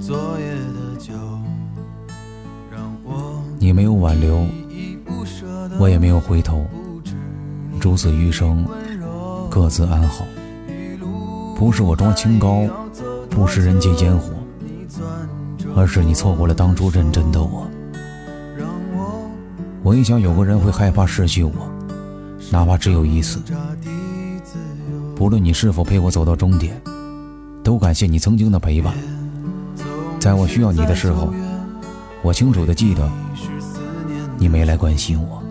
昨夜的酒你没有挽留我也没有回头从此余生各自安好不是我装清高不食人间烟火而是你错过了当初认真的我我也想有个人会害怕失去我哪怕只有一次不论你是否陪我走到终点都感谢你曾经的陪伴。在我需要你的时候，我清楚的记得你没来关心我。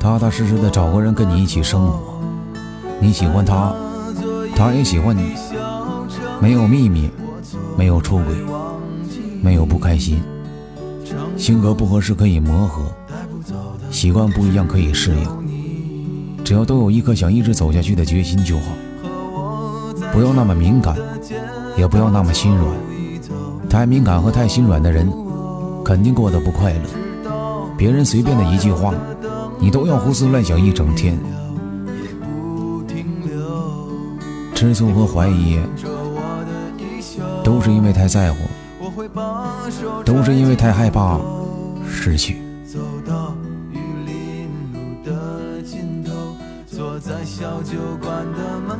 踏踏实实的找个人跟你一起生活，你喜欢他，他也喜欢你，没有秘密，没有出轨，没有不开心，性格不合适可以磨合，习惯不一样可以适应，只要都有一颗想一直走下去的决心就好。不要那么敏感，也不要那么心软，太敏感和太心软的人，肯定过得不快乐。别人随便的一句话。你都要胡思乱想一整天，吃醋和怀疑，都是因为太在乎，都是因为太害怕失去。在小酒馆的门。